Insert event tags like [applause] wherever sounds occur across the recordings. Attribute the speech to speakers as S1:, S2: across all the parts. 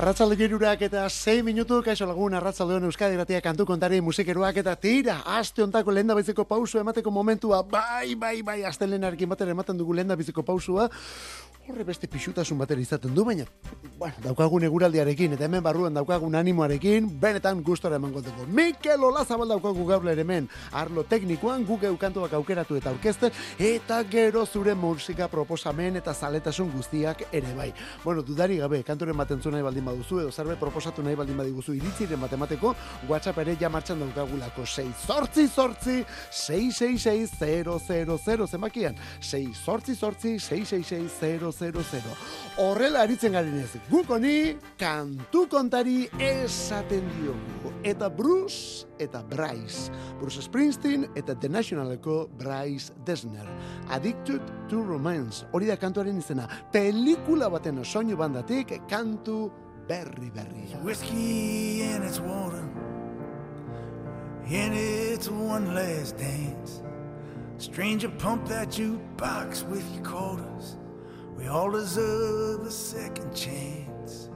S1: Arratzalde girurak eta 6 minutu, kaixo lagun arratzalde Euskadi gratia kantu kontari musikeroak eta tira, aste ontako lenda biziko pausu emateko momentua, bai, bai, bai, aste lehenarekin batera ematen dugu lenda biziko pausua, horre beste pixutasun batera izaten du, baina, bueno, daukagun eguraldiarekin, eta hemen barruan daukagun animoarekin, benetan gustora eman dugu. Mikel Olazabal daukagu gaur hemen, arlo teknikoan, guk eukantuak aukeratu eta aurkezten, eta gero zure musika proposamen eta zaletasun guztiak ere bai. Bueno, dudari gabe, kanturen baten nahi baldin baduzu, edo zerbe proposatu nahi baldin badiguzu iritziren matemateko, WhatsApp ere ja martxan daukagulako 6 sortzi sortzi 666 000 zemakian 6 sortzi sortzi 666 000. Horrela aritzen garen ez, gukoni kantu kontari esaten diogu. Eta Bruce eta Bryce. Bruce Springsteen eta The Nationaleko Bryce Desner. Addicted to Romance. Hori da kantuaren izena. Pelikula baten soinu bandatik kantu berri berri.
S2: Whiskey and its water And it's one last dance Stranger pump that jukebox with your quarters We all deserve a second chance.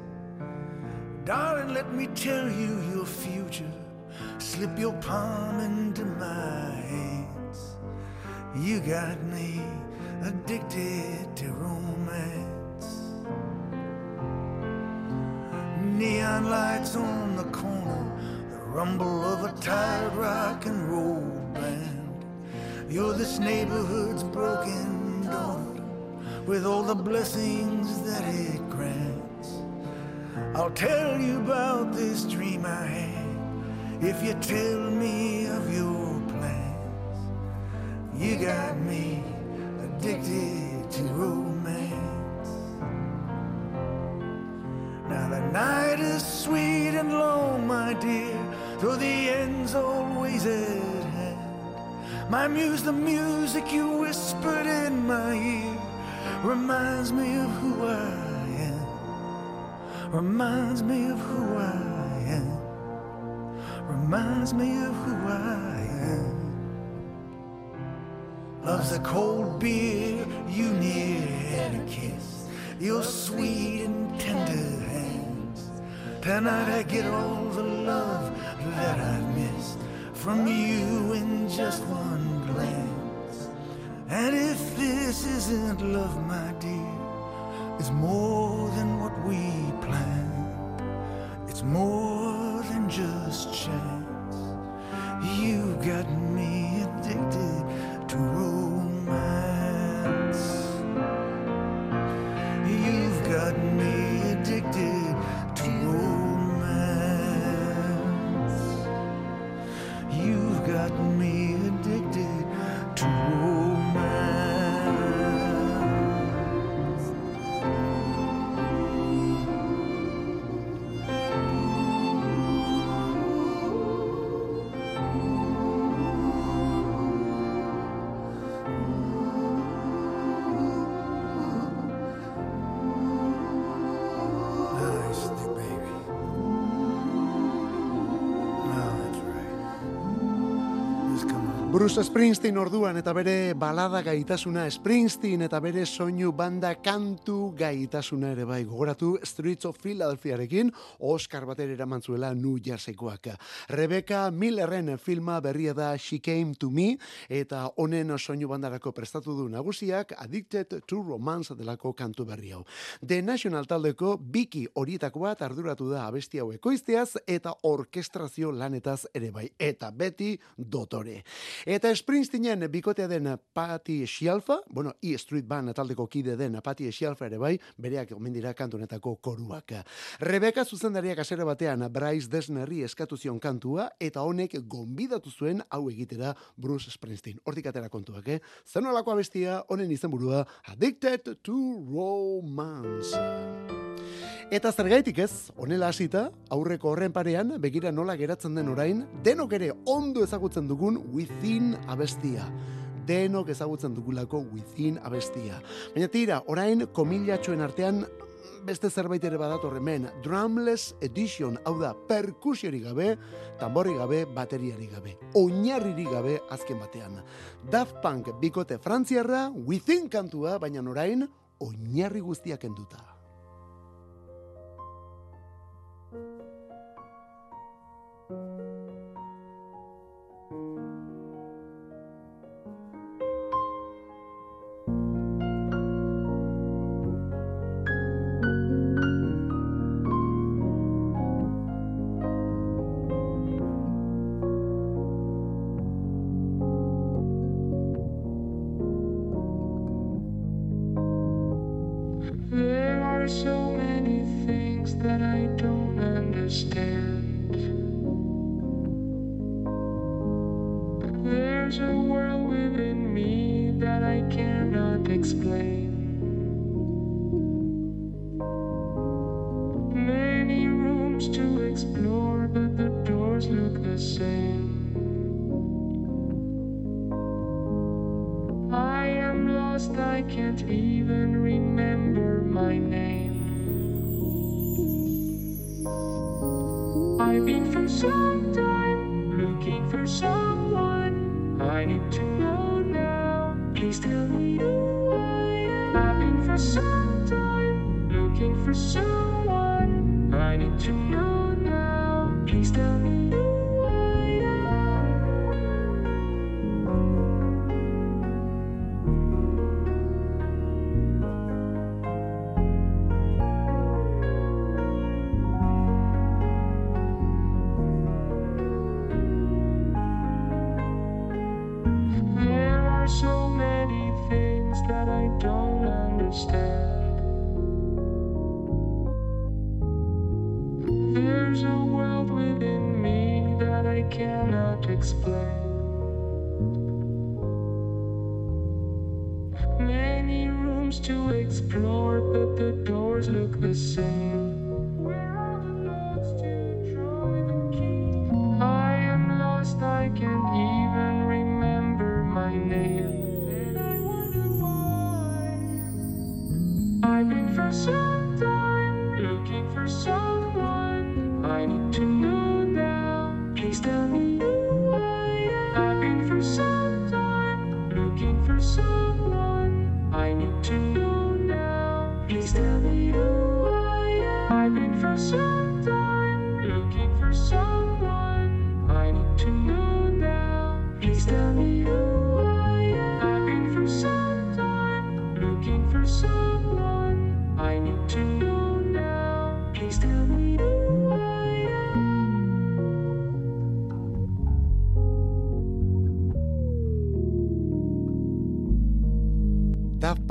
S2: Darling, let me tell you your future. Slip your palm into my hands. You got me addicted to romance. Neon lights on the corner, the rumble of a tired rock and roll band. You're this neighborhood's broken daughter with all the blessings that it grants. I'll tell you about this dream I had if you tell me of your plans. You got me addicted to romance. Now the night is sweet and long, my dear, though the end's always at hand. My muse, the music you whispered in my ear reminds me of who I am, reminds me of who I am, reminds me of who I am. Love's a cold beer you near and a kiss, your sweet and tender hands. Tonight I get all the love that I've missed from you in just one glance. And if this isn't love, my dear, it's more than what we planned. It's more than just chance. You've got me addicted to
S1: Bruce Springsteen orduan eta bere balada gaitasuna Springsteen eta bere soinu banda kantu gaitasuna ere bai gogoratu Streets of Philadelphiarekin Oscar bater eraman zuela New Jerseykoak. Rebecca Millerren filma berria da She Came to Me eta honen soinu bandarako prestatu du nagusiak Addicted to Romance delako kantu berri hau. The National taldeko biki horietako bat arduratu da abesti hau ekoizteaz eta orkestrazio lanetaz ere bai. Eta beti dotore. Eta Springsteenen bikotea den Patti Scialfa, bueno, E Street Band taldeko kide den Patti Scialfa ere bai, bereak omen dira kantunetako koruak. Rebeka zuzendariak asere batean Bryce Desnerri eskatu zion kantua eta honek gonbidatu zuen hau egitera Bruce Springsteen. Hortik atera kontuak, eh? Zenolako abestia honen izenburua Addicted to Romance. Eta zergaitik ez, honela hasita, aurreko horren parean, begira nola geratzen den orain, denok ere ondo ezagutzen dugun Within abestia. Denok ezagutzen dugulako Within abestia. Baina tira, orain komilatxoen artean beste zerbait ere badator hemen, drumless edition, hau da, perkusiorik gabe, tamborri gabe, bateriari gabe, oinarririk gabe azken batean. Daft Punk bikote frantziarra, within kantua, baina orain, oinarri guztiak enduta.
S3: I've been for some time looking for someone. I need to know now. Please tell me who I am. been for some time looking for someone. I need to know.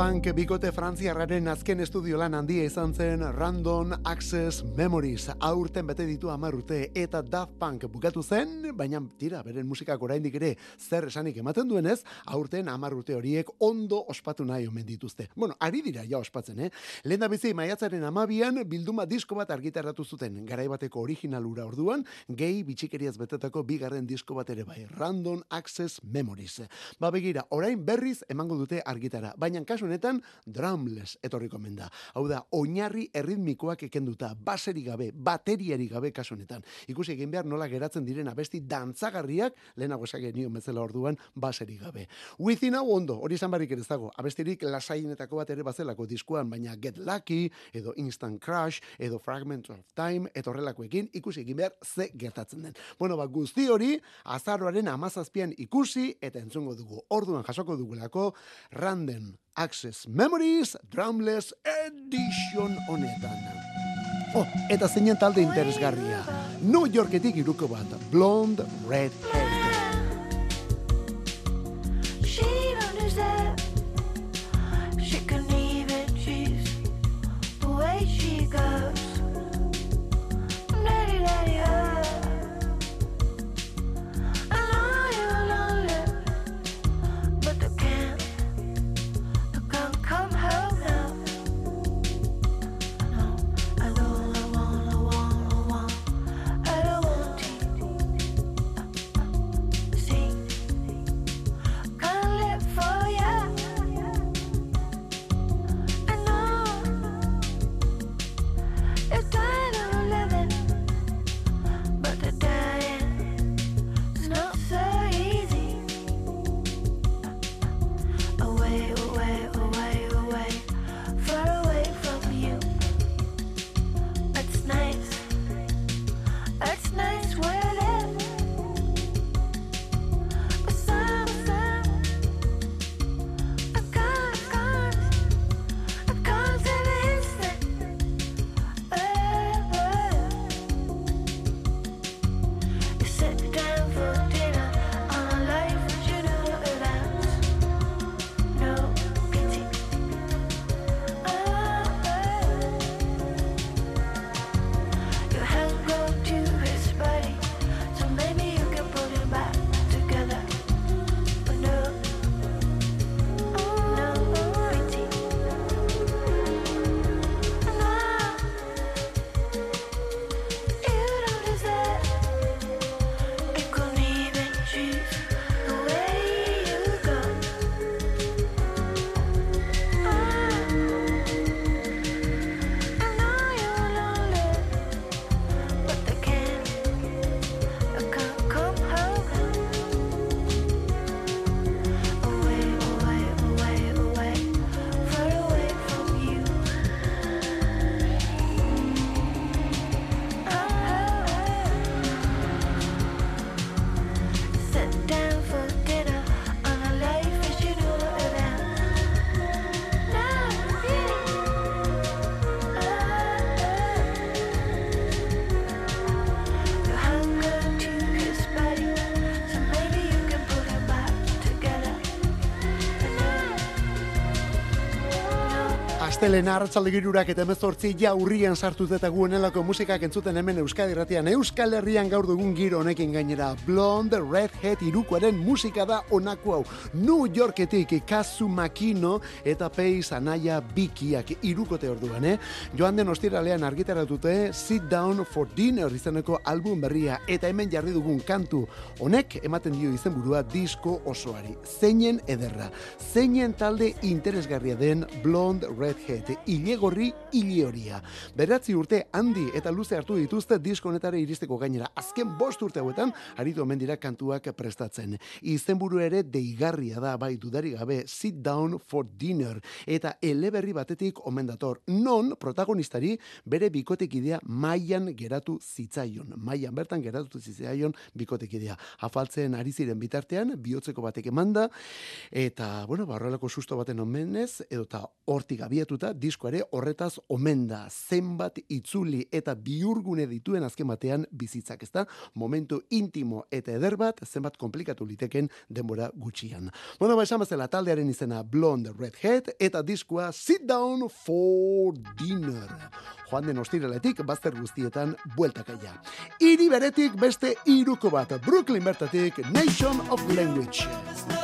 S1: Punk bikote frantziarraren azken estudio lan handia izan zen Random Access Memories aurten bete ditu amarrute eta Daft Punk bukatu zen, baina tira, beren musikak oraindik ere zer esanik ematen duenez, aurten amarrute horiek ondo ospatu nahi omen dituzte. Bueno, ari dira ja ospatzen, eh? Lehen da bizi maiatzaren amabian bilduma disko bat argitaratu zuten, garaibateko originalura orduan, gehi bitxikeriaz betetako bigarren disko bat ere bai, Random Access Memories. Ba begira, orain berriz emango dute argitara, baina kasu honetan drumless etorriko menda. Hau da, oinarri erritmikoak ekenduta, baseri gabe, bateriari gabe kasu honetan. Ikusi egin behar nola geratzen diren abesti dantzagarriak, lehenago esak genio metzela orduan, baseri gabe. Within hau ondo, hori izan barrik ere dago, abestirik lasainetako bat ere bazelako diskuan, baina Get Lucky, edo Instant Crush, edo Fragment of Time, etorrelakoekin, ikusi egin behar ze gertatzen den. Bueno, ba, guzti hori, azaroaren amazazpian ikusi, eta entzungo dugu, orduan jasoko dugulako, randen Access Memories Drumless Edition honetan. Oh, eta zeinen talde interesgarria. New Yorketik iruko bat, Blonde Red Hair.
S4: Astelen arratsalde girurak eta emezortzi ja urrian sartut eta guenelako musikak entzuten hemen Euskadi Ratian. Euskal Herrian gaur dugun giro honekin gainera. Blonde Redhead irukoaren musika da onako hau. New Yorketik Kazu Makino eta Peiz Anaia Bikiak irukote orduan, eh? Joan den ostiralean argitaratute Sit Down for Dinner izeneko album berria eta hemen jarri dugun kantu honek ematen dio izenburua disko osoari. Zeinen ederra. Zeinen talde interesgarria den Blonde Red Redhead, ilegorri ilioria. Beratzi urte handi eta luze hartu dituzte disko honetara iristeko gainera. Azken bost urte hauetan, aritu omen dira kantuak prestatzen. Izenburu ere deigarria da, bai dudari gabe, sit down for dinner. Eta eleberri batetik omen dator. Non protagonistari bere bikotek idea maian geratu zitzaion. Maian bertan geratu zitzaion bikotek idea. Afaltzen ari ziren bitartean, bihotzeko batek emanda, eta, bueno, barroelako susto baten omenez, edo ta hortik abiatuta diskoare horretaz omen da zenbat itzuli eta biurgune dituen azken batean bizitzak, ezta? Momentu intimo eta eder bat zenbat komplikatu liteken denbora gutxian. Bueno, ba bezala taldearen izena Blonde Redhead eta diskoa Sit Down for Dinner. Joan den ostiraletik bazter guztietan bueltakaia. Iri beretik beste iruko bat, Brooklyn bertatik Nation of Language.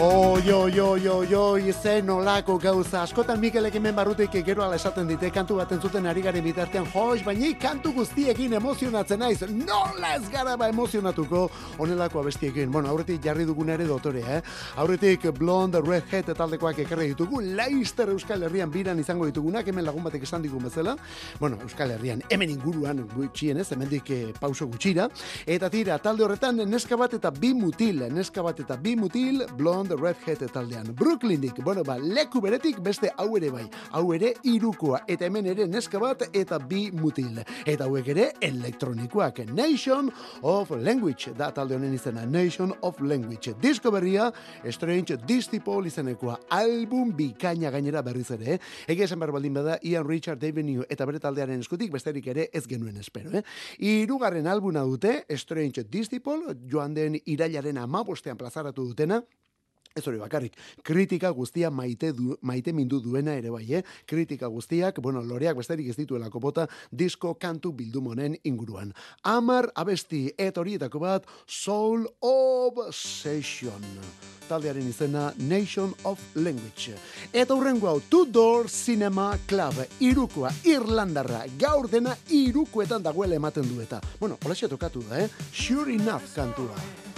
S1: Oi, oi, oi, oi, oi, zen olako gauza. Askotan Mikelek hemen barrutik gero ala esaten dite, kantu bat entzuten ari garen bitartean, joiz, baina kantu guztiekin emozionatzen naiz. Nola ez gara ba emozionatuko honelako abestiekin. Bueno, aurretik jarri dugun ere dotore, eh? Aurretik Blonde, Redhead taldekoak ekarri ditugu, Leister Euskal Herrian biran izango ditugunak, hemen lagun batek esan digun bezala. Bueno, Euskal Herrian, hemen inguruan gutxien ez, hemendik eh, pauso gutxira. Eta tira, talde horretan, neska bat eta bi mutil, neska bat eta bi mutil, Blonde, The Red Hat taldean. Brooklyndik, bueno, ba, leku beretik beste hau ere bai. Hau ere irukoa, eta hemen ere neska bat eta bi mutil. Eta hauek ere elektronikoak. Nation of Language, da talde honen izena. Nation of Language. Disko berria, Strange Distipol izenekoa. Album bikaina gainera berriz ere. Eh? Ege esan behar baldin bada, Ian Richard Avenue eta bere taldearen eskutik, besterik ere ez genuen espero. Eh? Irugarren albuna dute, Strange Distipol, joan den irailaren amabostean plazaratu dutena, Ez hori bakarrik, kritika guztia maite, du, maite mindu duena ere bai, eh? Kritika guztiak, bueno, loreak besterik ez dituela kopota, disko kantu bildumonen inguruan. Amar abesti, et horietako bat, Soul Obsession. Taldearen izena Nation of Language. Eta hurrengo hau, Tudor Cinema Club, irukoa, Irlandarra, gaur dena irukoetan dagoela ematen dueta. Bueno, hola tokatu da, eh? Sure enough kantua.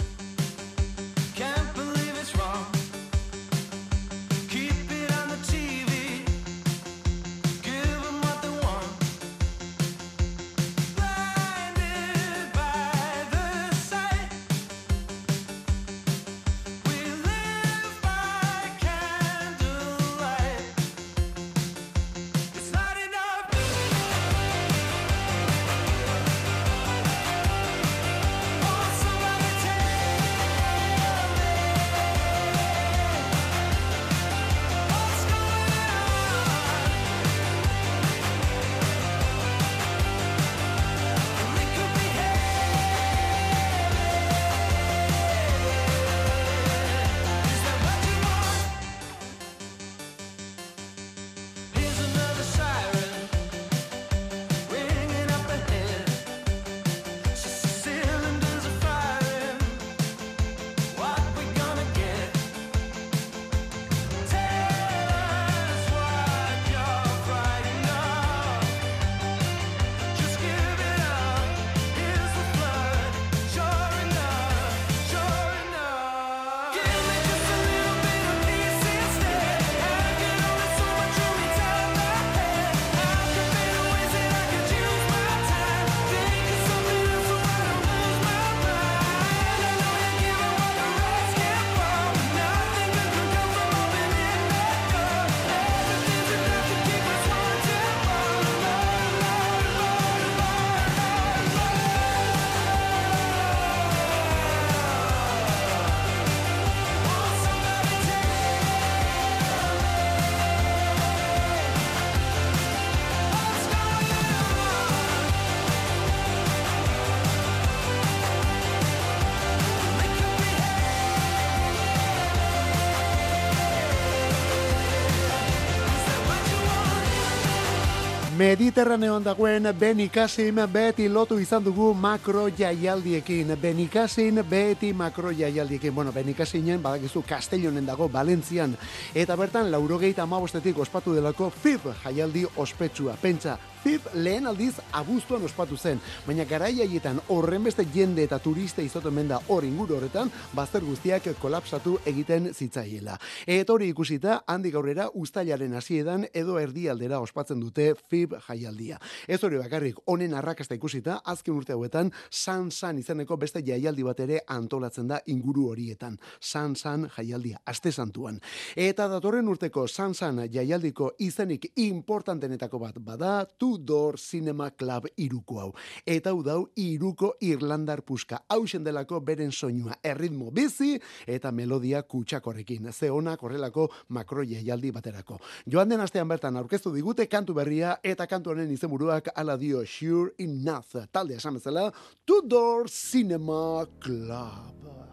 S1: Mediterraneoan dagoen Benikasin beti lotu izan dugu makro jaialdiekin. Benikasin beti makro jaialdiekin. Bueno, Benikasinen badakizu Castellonen dago Valentzian. Eta bertan, laurogeita amabostetik ospatu delako FIB jaialdi ospetsua. Pentsa, FIB lehen aldiz abuztuan ospatu zen, baina garai haietan horren beste jende eta turista izoten menda hor inguru horretan, bazter guztiak kolapsatu egiten zitzaiela. Eta hori ikusita, handi gaurrera ustailaren hasiedan edo erdialdera ospatzen dute FIB jaialdia. Ez hori bakarrik, honen arrakasta ikusita, azken urte hauetan, San San izeneko beste jaialdi bat ere antolatzen da inguru horietan. San San jaialdia, aste santuan. Eta datorren urteko San San jaialdiko izenik importantenetako bat bada, tu Tudor Cinema Club iruko hau. Eta hau dau iruko Irlandar puska. Hau delako beren soinua. Erritmo bizi eta melodia kutsakorekin. Ze ona korrelako makro jaialdi baterako. Joan den astean bertan aurkeztu digute kantu berria eta kantu honen izenburuak ala dio Sure Enough. Talde esan bezala Tudor Cinema Club.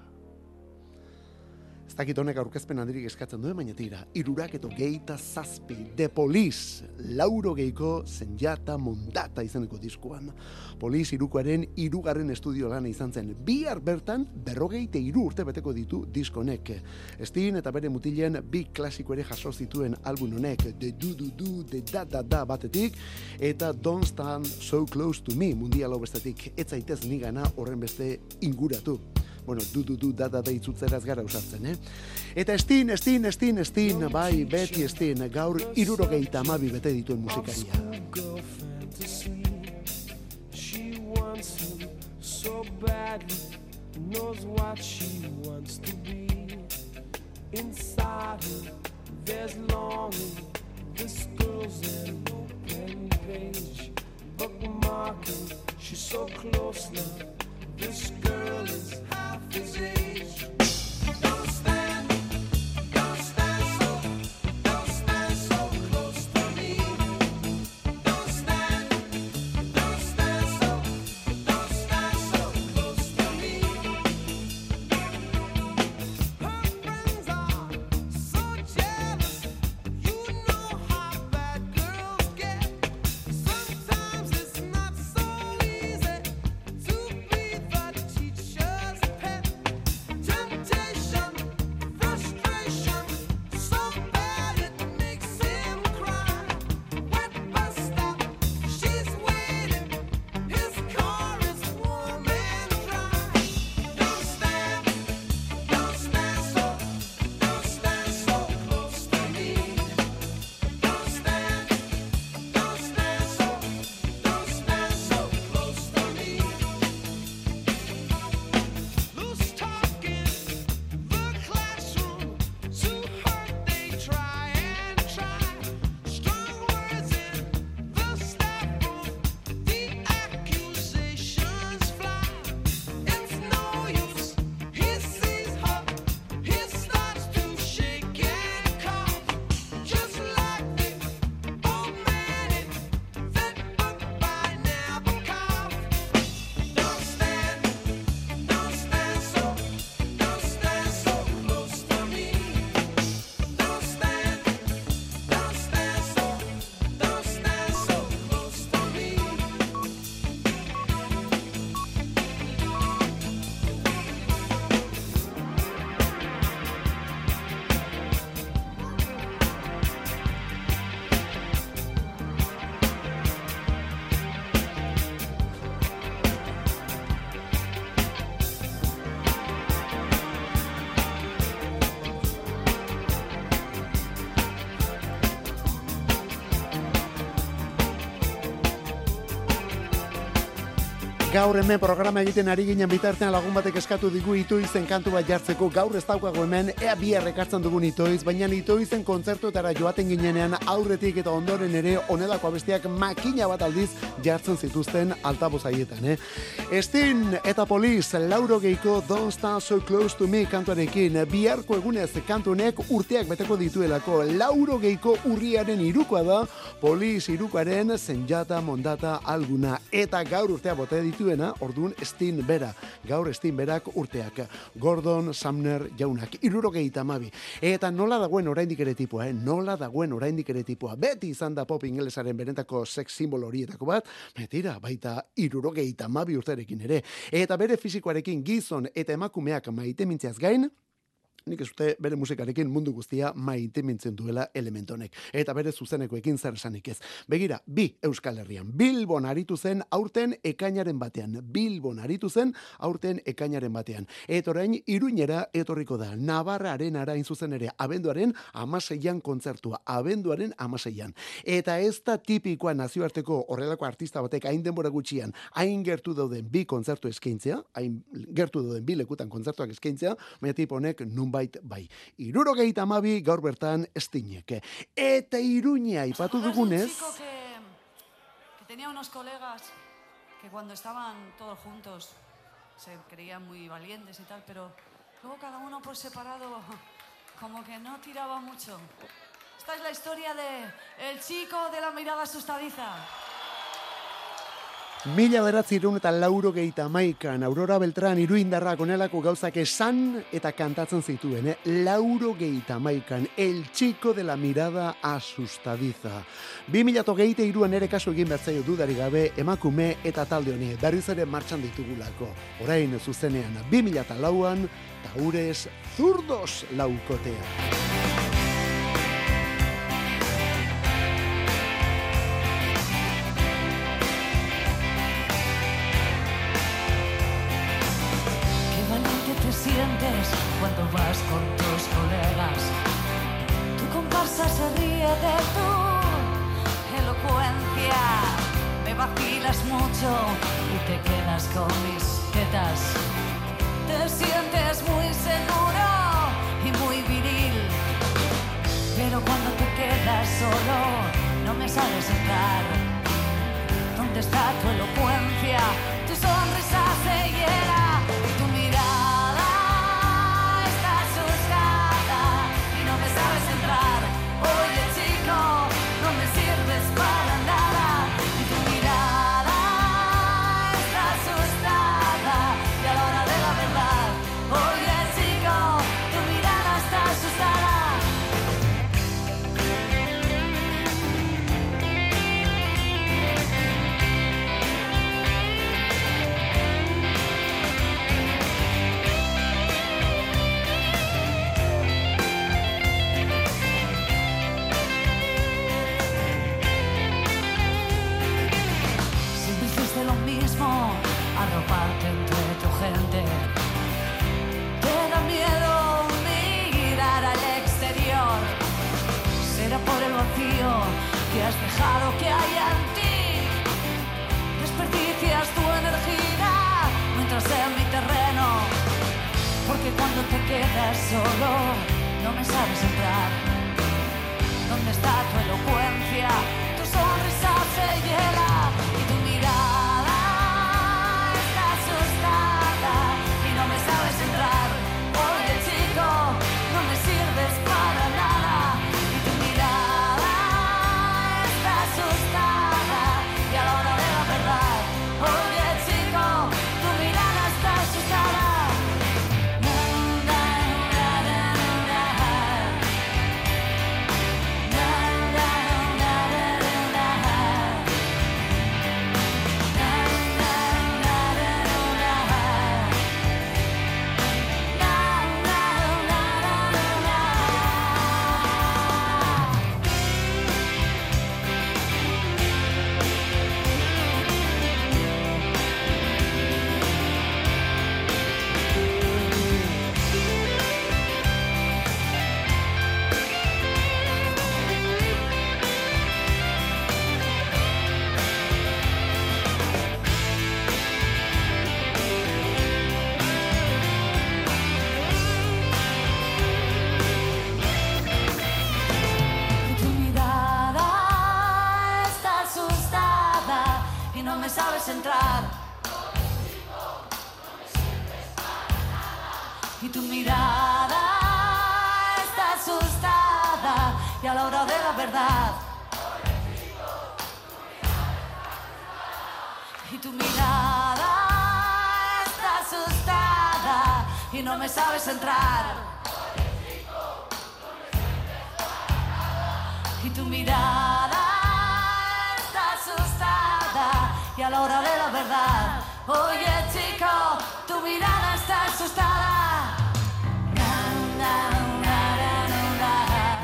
S1: Dakit honek aurkezpen handirik eskatzen duen, baina tira, irurak eto geita zazpi, de polis, lauro geiko zenjata mondata izaneko diskuan. Polis irukoaren irugarren estudio lan izan zen, bihar bertan berrogeite iru urte beteko ditu diskonek. Estin eta bere mutilen bi klasiko ere jaso zituen album honek, de du du du, de da da da batetik, eta don't stand so close to me mundialo bestetik, etzaitez nigana horren beste inguratu bueno, du, du, du, da, da, da, itzutzeraz gara usatzen, eh? Eta estin, estin, estin, estin, bai, beti estin, gaur irurogeita amabi bete dituen musikaria. So badly knows what she wants to be inside her there's longing this girl's an open page bookmarking she's so close now this girl is Don't stop. Gaur hemen programa egiten ari ginen bitartean lagun batek eskatu digu itoizen kantu bat jartzeko gaur ez daukago hemen ea bi errekartzen dugun itoiz, baina itoizen kontzertuetara joaten ginenean aurretik eta ondoren ere onelako abestiak makina bat aldiz jartzen zituzten altaboz haietan, eh? Estin eta poliz, lauro geiko Don't Stand So Close To Me kantuarekin, biharko egunez kantunek urteak beteko dituelako, lauro geiko urriaren irukoa da, poliz irukoaren zenjata mondata alguna, eta gaur urtea bote dituena, orduan Estin bera, gaur Estin berak urteak, Gordon Sumner jaunak, iruro gehieta mabi, eta nola dagoen oraindik ere tipua, eh? nola dagoen oraindik ere tipua, beti izan da pop ingelesaren benetako sex simbol horietako bat, Metira, baita irurogeita mabi urterekin ere. Eta bere fizikoarekin gizon eta emakumeak maite mintziaz gain, nik ez bere musikarekin mundu guztia maite mintzen duela elementonek. Eta bere zuzenekoekin zer esanik ez. Begira, bi Euskal Herrian. Bilbon aritu zen aurten ekainaren batean. Bilbon aritu zen aurten ekainaren batean. Eta orain, iruñera etorriko da. Navarraren arain zuzen ere, abenduaren amaseian kontzertua. Abenduaren amaseian. Eta ez da tipikoa nazioarteko horrelako artista batek hain denbora gutxian, hain gertu dauden bi kontzertu eskaintzea, hain gertu dauden bi lekutan kontzertuak eskaintzea, baina tipo honek nun nonbait bai. Iruro gehieta amabi gaur bertan estineke. Eta iruña ipatu dugunez...
S5: Que, que tenía unos colegas que cuando estaban todos juntos se creían muy valientes y tal, pero luego cada uno por separado como que no tiraba mucho. Esta es la historia de el chico de la mirada asustadiza.
S1: Mila beratzi eta lauro gehieta maikan, Aurora Beltran iruindarra konelako gauzak esan eta kantatzen zituen, eh? lauro gehieta maikan, el chico de la mirada asustadiza. Bi mila gehieta iruan ere kasu egin bertzaio dudari gabe, emakume eta talde honi, berriz ere martxan ditugulako. Orain zuzenean, bi mila lauan, taurez zurdos laukotea.
S5: Cuando vas con tus colegas. Tu comparsa se ríe de tu elocuencia. Me vacilas mucho y te quedas con mis tetas. Te sientes muy seguro y muy viril. Pero cuando te quedas solo, no me sabes entrar. ¿Dónde está tu elocuencia? Tu sonrisa se hiela. Que hay en ti. Desperdicias tu energía mientras en mi terreno. Porque cuando te quedas solo, no me sabes entrar. ¿Dónde está tu elocuencia? Tu sonrisa se hiela a la hora de la verdad. Oye, chico, tu mirada
S1: está asustada.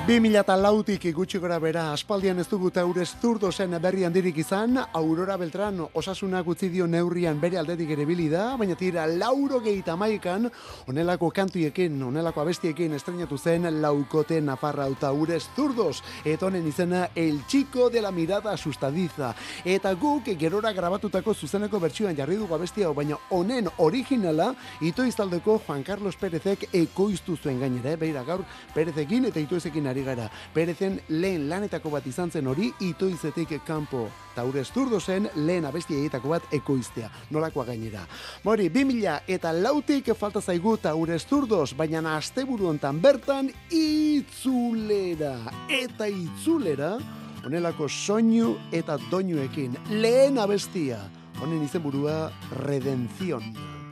S1: 2004tik gutxi gora bera aspaldian ez dugu taurez zurdozen berri handirik izan, Aurora Beltran osasuna gutzi dio neurrian bere aldetik ere bili da, baina tira lauro gehieta maikan, onelako kantuiekin, onelako abestiekin estrenatu zen laukote nafarra taurez zurdoz, etonen izena El Chico de la Mirada Sustadiza. Eta guk gerora grabatutako zuzeneko bertsioan jarri dugu abestia, baina honen originala itoiztaldeko Juan Carlos Perezek ekoiztu zuen gainera, eh? beira gaur Perezekin eta itoizekin ari gara. Perezen lehen lanetako bat izan zen hori itoizetik kanpo. Taure esturdo zen lehen abesti egitako bat ekoiztea. Nolakoa gainera. Mori, 2000 eta lautik falta zaigu taure esturdos, baina asteburu hontan bertan itzulera. Eta itzulera, onelako soinu eta doinuekin lehen abestia. Honen izenburua Redención.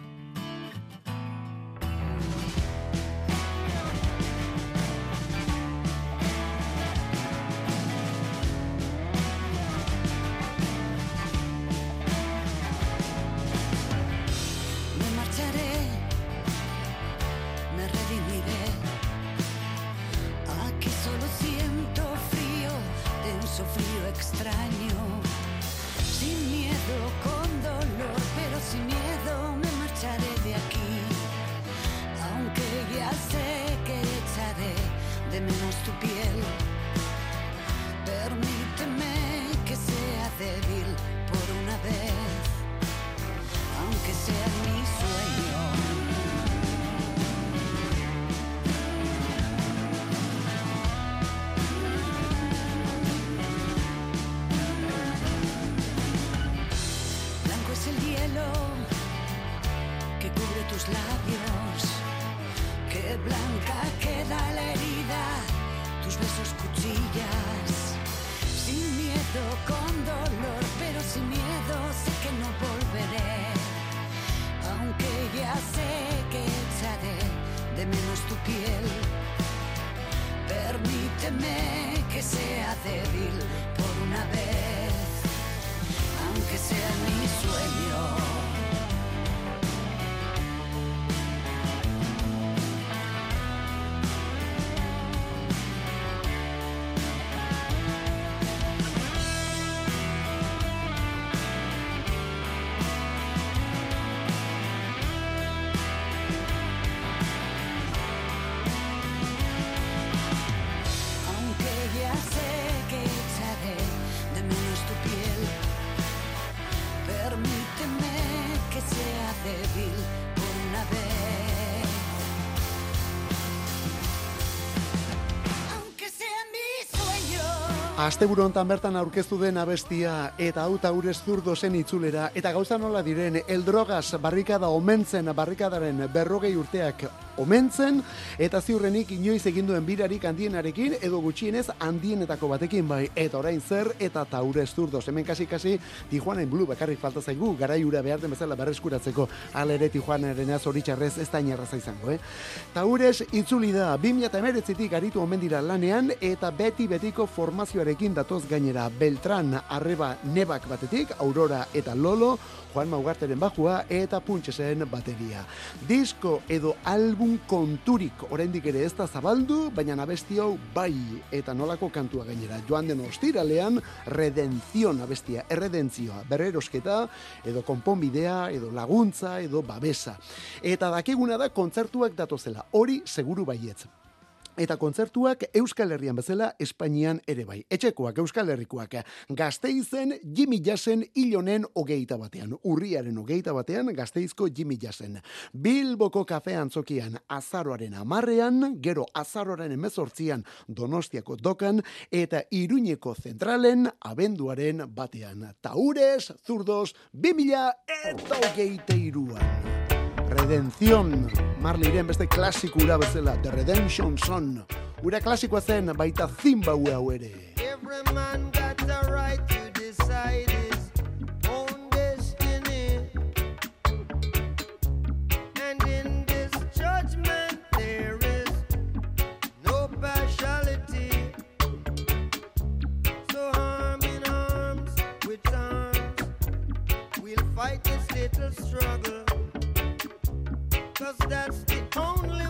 S1: Asteburu hontan bertan aurkeztu den abestia eta hau taurez zurdo zen itzulera eta gauza nola diren eldrogaz barrikada omentzen barrikadaren berrogei urteak omentzen eta ziurrenik inoiz egin duen birarik handienarekin edo gutxienez handienetako batekin bai. Eta orain zer eta taurez zurdo hemen kasi kasi Tijuanain blu bakarrik falta zaigu garaiura behar den bezala berreskuratzeko. Hala ere Tijuanaren zoritxarrez ez da inerraza izango eh? Taurez itzuli da 2019tik aritu omen dira lanean eta beti betiko formazioarekin datoz gainera Beltran, Arreba, Nebak batetik, Aurora eta Lolo, Juan Maugarteren bajua eta Puntxesen bateria. Disko edo album konturik oraindik ere ez da zabaldu, baina abesti hau bai eta nolako kantua gainera. Joan den ostiralean, redenzion abestia, erredentzioa, berrerosketa, edo konponbidea, edo laguntza, edo babesa. Eta dakiguna da kontzertuak datozela, hori seguru baietz. Eta kontzertuak Euskal Herrian bezala Espainian ere bai. Etxekoak Euskal Herrikoak gazteizen Jimmy Jassen ilonen hogeita batean. Urriaren hogeita batean gazteizko Jimmy Jassen. Bilboko kafean zokian azaroaren amarrean, gero azaroaren emezortzian Donostiako dokan, eta Iruñeko zentralen abenduaren batean. Taures, zurdos, 2000 eta hogeite iruan. Redención, Marliren beste klasikura bezala, The Redemption Song. Ura klasikoa zen, baita Zimbabwe hau ere.
S6: Every man got a right to decide his own destiny. And in this judgment, there is no partiality. So, in arms, we'll fight this little struggle. Cause that's the only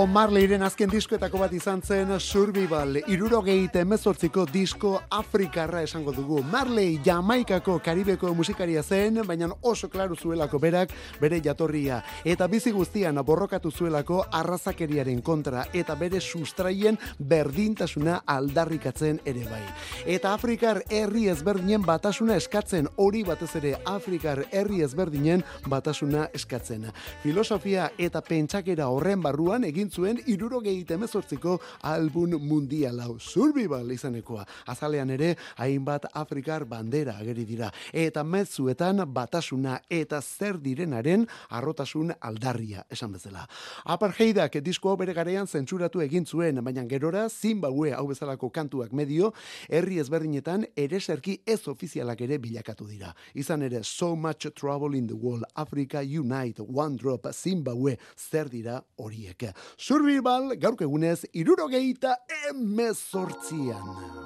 S1: Bob Marleyren azken diskoetako bat izan zen Survival, irurogeita emezortziko disko Afrikarra esango dugu. Marley Jamaikako Karibeko musikaria zen, baina oso klaru zuelako berak bere jatorria. Eta bizi guztian borrokatu zuelako arrazakeriaren kontra eta bere sustraien berdintasuna aldarrikatzen ere bai. Eta Afrikar herri ezberdinen batasuna eskatzen, hori batez ere Afrikar herri ezberdinen batasuna eskatzen. Filosofia eta pentsakera horren barruan egin zuen irurogeita emezortziko album mundial hau Survival izanekoa. Azalean ere, hainbat Afrikar bandera ageri dira. Eta mezuetan batasuna eta zer direnaren arrotasun aldarria esan bezala. Apartheidak disko bere garean zentzuratu egin zuen, baina gerora Zimbabue hau bezalako kantuak medio, herri ezberdinetan ereserki ez ofizialak ere bilakatu dira. Izan ere, So Much Trouble in the World, Africa Unite, One Drop, Zimbabue, zer dira horiek. Survival, gaurko egunez, irurogeita emezortzian.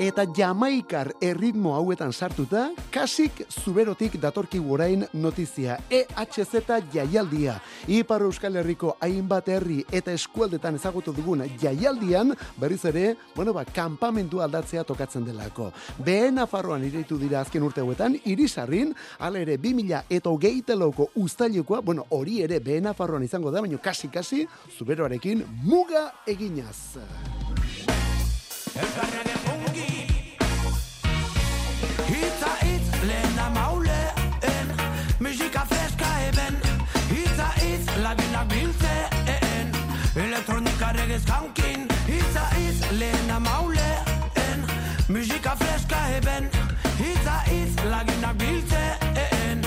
S1: Eta jamaikar erritmo hauetan sartuta, kasik zuberotik datorki orain notizia. EHZ jaialdia. Ipar Euskal Herriko hainbat herri eta eskualdetan ezagutu dugun jaialdian, berriz ere, bueno ba, kampamentu aldatzea tokatzen delako. Behen afarroan ireitu dira azken urte hauetan, irisarrin, ala ere 2000 eta hogeita lauko bueno, hori ere behen afarroan izango da, baina kasi-kasi, zuberoarekin muga eginaz.
S7: Elkarrean biltzeen Elektronika regez kankin Hitza hitz lehena mauleen Musika freska eben Hitza hitz lagunak biltzeen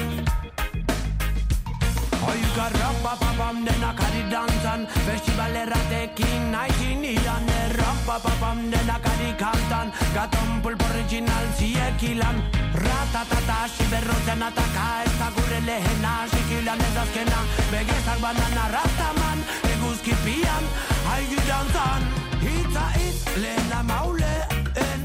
S7: Oiga rapa papam denak ari dantzan. Festival erratekin naikin ian Rapa papam denak ari kantan. Gaton pulpo original ziekilan Ratatata siberrotzen ataka Ez da gure lehena. Sikilan ez azkena Begezak banana rastaman Eguzki pian Aigi dantzan Hitza hitz lehena mauleen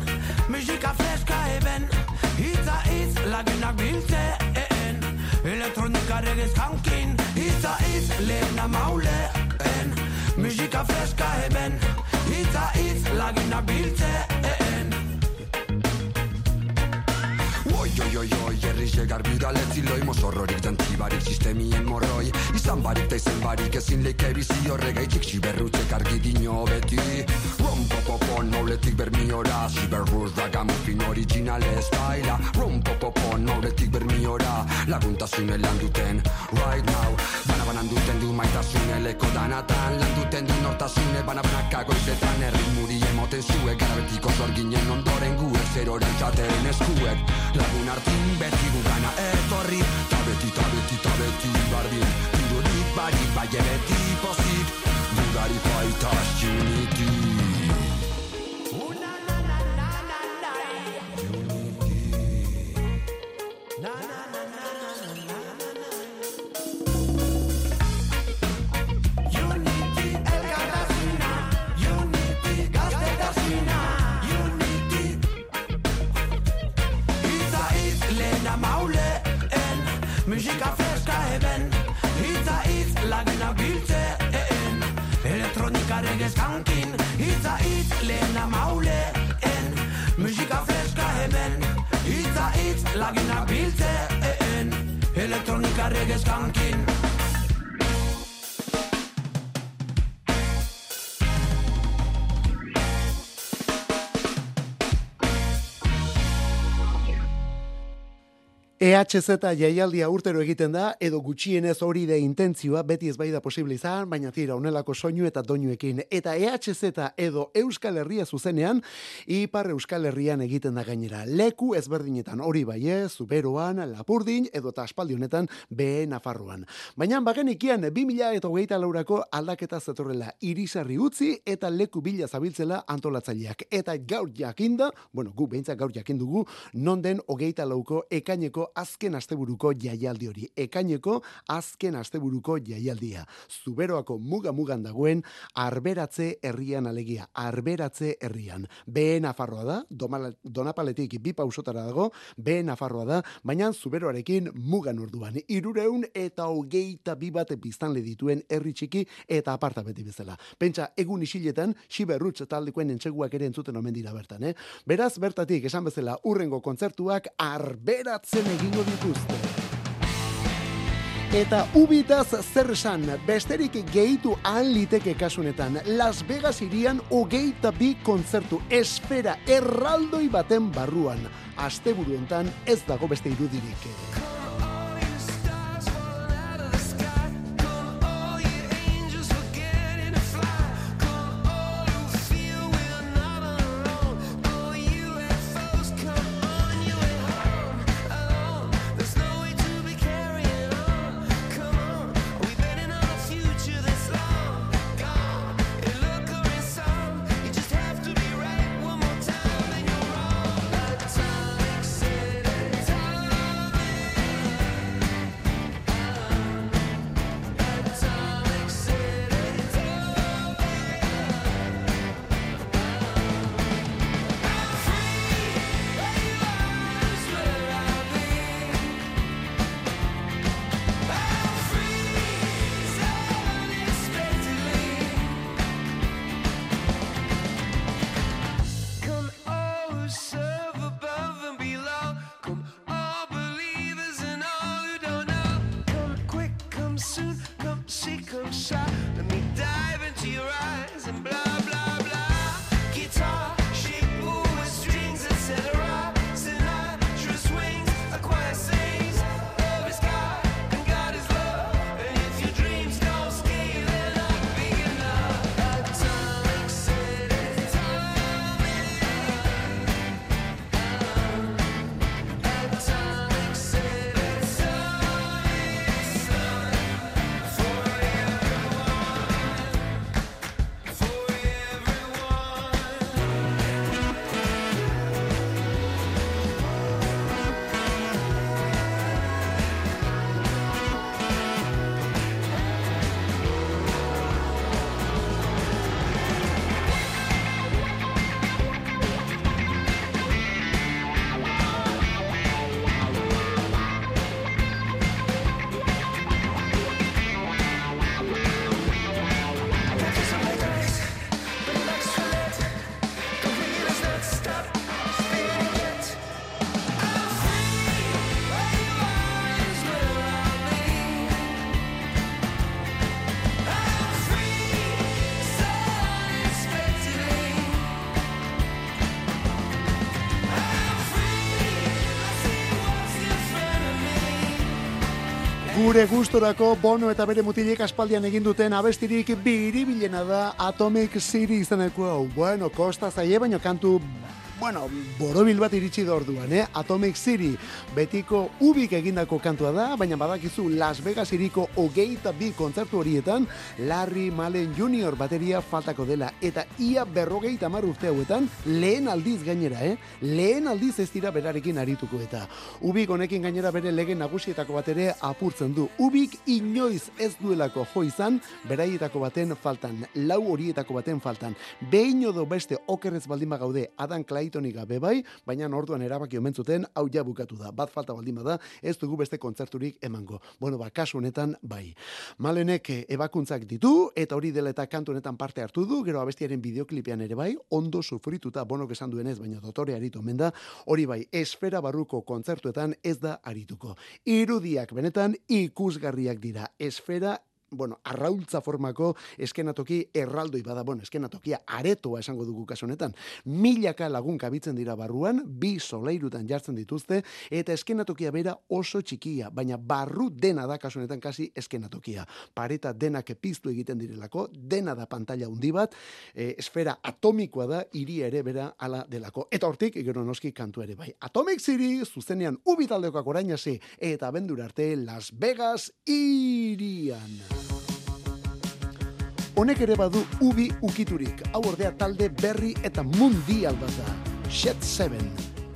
S7: Musika freska eben Hitza hitz lagunak biltzeen. Elektronika regez kankin Hitza hitz lehena mauleen Musika freska eben Hitza hitz lagunak biltzeen
S8: Oi, oi, oi, oi, herriz egar bidaletzi loi Mozorrorik dantzibarik sistemien morroi. Izan barik ta izen barik ezin leike bizi horregaitik Siberrutzek argi dino beti. Rompopopon mauletik bermiora Siberruz da gamufin original estaila Rompopopon mauletik bermiora Laguntasune lan duten right now. Bana banan duten du maitasune leko danatan Lan duten du nortasune bana banakako izetan Herri muri emoten zuek. Garabetiko zorginen ondoren guek Zeroren txaten eskuek. Lagun hartin beti gugana etorri Ta beti, ta beti, ta beti bardin Tirurik barik bai beti pozik. Gugari faitas unity
S7: Musika freska eben Hitza hitz lagunak biltzeen Elektronika regez kankin Hitza hitz lehena mauleen Musika freska eben Hitza hitz lagunak biltzeen Elektronika regez
S1: EHZ jaialdia urtero egiten da, edo gutxienez hori de intentzioa, beti ez bai da posible izan, baina tira, onelako soinu eta doinuekin. Eta EHZ edo Euskal Herria zuzenean, Ipar Euskal Herrian egiten da gainera. Leku ezberdinetan, hori bai ez, Zuberoan, Lapurdin, edo eta aspaldi honetan, BE Nafarroan. Baina bagen ikian, 2000 eta hogeita laurako aldaketa zetorrela irisarri utzi, eta leku bila zabiltzela antolatzaileak. Eta gaur jakinda, bueno, gu behintzak gaur jakindugu, non den hogeita lauko ekaineko azken asteburuko jaialdi hori. Ekaineko azken asteburuko jaialdia. Zuberoako muga mugan dagoen arberatze herrian alegia. Arberatze herrian. Be Nafarroa da, donapaletik bi pausotara dago, be Nafarroa da, baina zuberoarekin mugan orduan. Irureun eta hogeita bi bat biztanle dituen herri txiki eta aparta beti bezala. Pentsa, egun isiletan, Xiberrutz taldekoen entseguak ere entzuten omen dira bertan, eh? Beraz, bertatik, esan bezala, urrengo kontzertuak arberatzen egingo dituzte. Eta ubitaz zer esan, besterik gehitu ahal liteke kasunetan, Las Vegas irian hogeita bi kontzertu, espera erraldoi baten barruan. Asteburu hontan ez dago beste irudirik. Gure gustorako bono eta bere mutilek aspaldian egin duten abestirik biribilena da Atomic City izeneko. Bueno, kosta zaie, baina kantu bueno, borobil bat iritsi da orduan, eh? Atomic City, betiko ubik egindako kantua da, baina badakizu Las Vegas iriko hogeita bi kontzertu horietan, Larry Malen Jr. bateria faltako dela, eta ia berrogeita mar urte hauetan, lehen aldiz gainera, eh? Lehen aldiz ez dira berarekin arituko eta. Ubik honekin gainera bere lege nagusietako bat ere apurtzen du. Ubik inoiz ez duelako jo izan, beraietako baten faltan, lau horietako baten faltan. Behin odo beste okerrez baldin gaude Adam Claytonik gabe bai, baina orduan erabaki omen zuten hau ja bukatu da. Bat falta baldin bada, ez dugu beste kontzerturik emango. Bueno, ba, kasu honetan bai. Malenek eh, ebakuntzak ditu eta hori dela eta kantu honetan parte hartu du, gero abestiaren bideoklipean ere bai, ondo sufrituta bonok esan duenez, baina dotore aritu omen da, hori bai, esfera barruko kontzertuetan ez da arituko. Irudiak benetan ikusgarriak dira. Esfera bueno, arraultza formako eskenatoki erraldoi bada, bueno, eskenatokia aretoa esango dugu kasu honetan. Milaka lagun kabitzen dira barruan, bi soleirutan jartzen dituzte, eta eskenatokia bera oso txikia, baina barru dena da kasu honetan kasi eskenatokia. Pareta denak piztu egiten direlako, dena da pantalla handi bat, e, esfera atomikoa da, hiri ere bera ala delako. Eta hortik, gero noski kantu ere bai. Atomic City, zuzenean ubi taldekoak orain hasi eta abendur arte Las Vegas irian. Honek ere badu ubi ukiturik, hau ordea talde berri eta mundial bat da. Shed 7,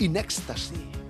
S1: in ecstasy.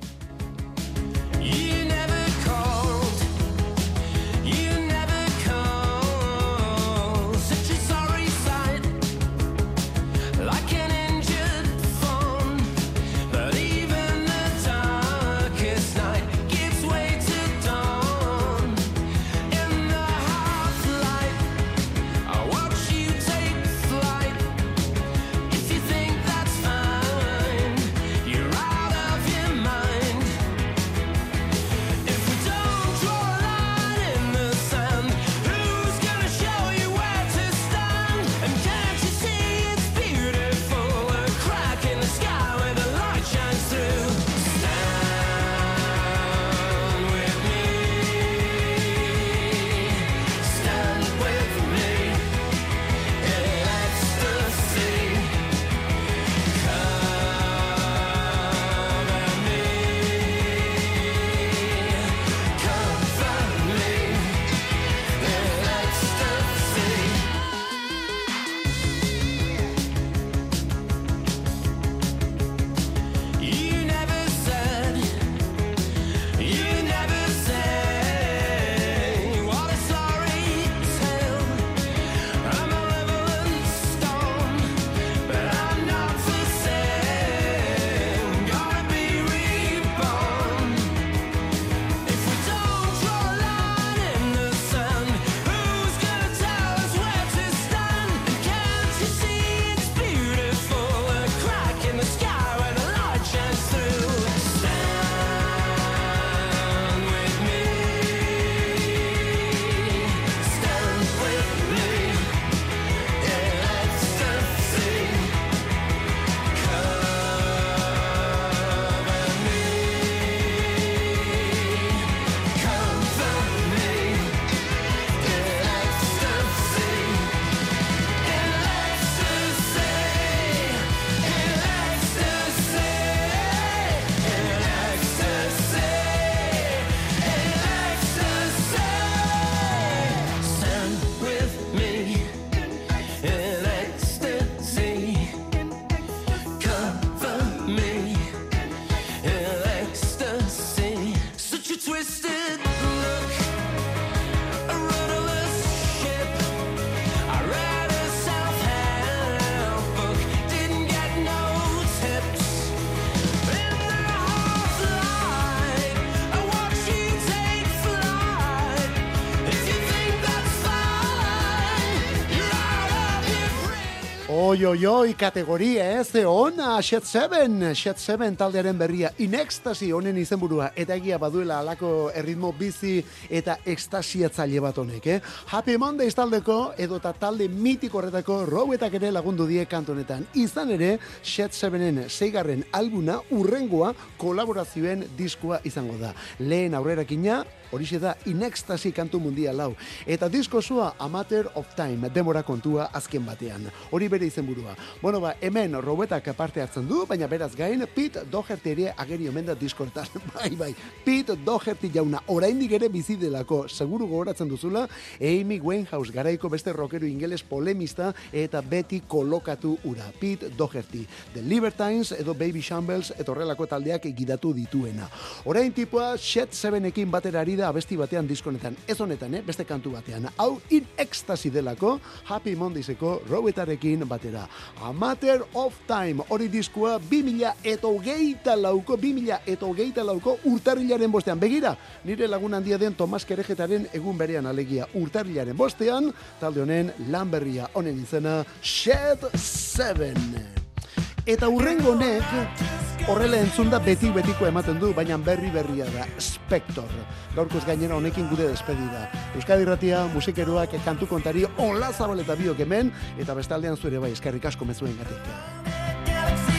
S1: Oi, kategoria ez, ona, Shed 7, Shed 7 taldearen berria, in ecstasy honen izenburua, eta egia baduela alako erritmo bizi eta ekstasiatzaile bat honek, eh? Happy Mondays taldeko, edo eta talde mitiko horretako robetak ere lagundu die kantonetan. Izan ere, Shed 7en zeigarren albuna, urrengoa, kolaborazioen diskua izango da. Lehen aurrerakina, horixe da In Ecstasy kantu mundial hau. Eta disko zua A Matter of Time, demora kontua azken batean. Hori bere izenburua. Bueno, ba, hemen robetak parte hartzen du, baina beraz gain, Pete Doherty ere ageri omen da diskortan. [laughs] bai, bai, Pete Doherty jauna, oraindik ere bizi delako, seguru gogoratzen duzula, Amy Winehouse garaiko beste rockero ingeles polemista eta beti kolokatu ura. Pete Doherty, The Libertines edo Baby Shambles eta horrelako taldeak gidatu dituena. Orain tipua Shed 7ekin batera ari da abesti batean diskonetan. Ez honetan, eh? beste kantu batean. Hau in ecstasy delako Happy Mondayseko robetarekin batera. A Matter of Time, hori diskua 2000 eta hogeita lauko, 2000 eta hogeita lauko urtarrilaren bostean. Begira, nire lagun handia den Tomas Kerejetaren egun berean alegia urtarrilaren bostean, talde honen lan berria honen izena Shed 7. Eta urrengo honek, Horrela entzunda beti betiko ematen du, baina berri berria da, Spector. Gaurkoz gainera honekin gure despedida. Euskadi Ratia, musikeroak, kantu kontari, onla zabaleta biok hemen, eta bestaldean zure bai, eskerrik asko mezuen gatik.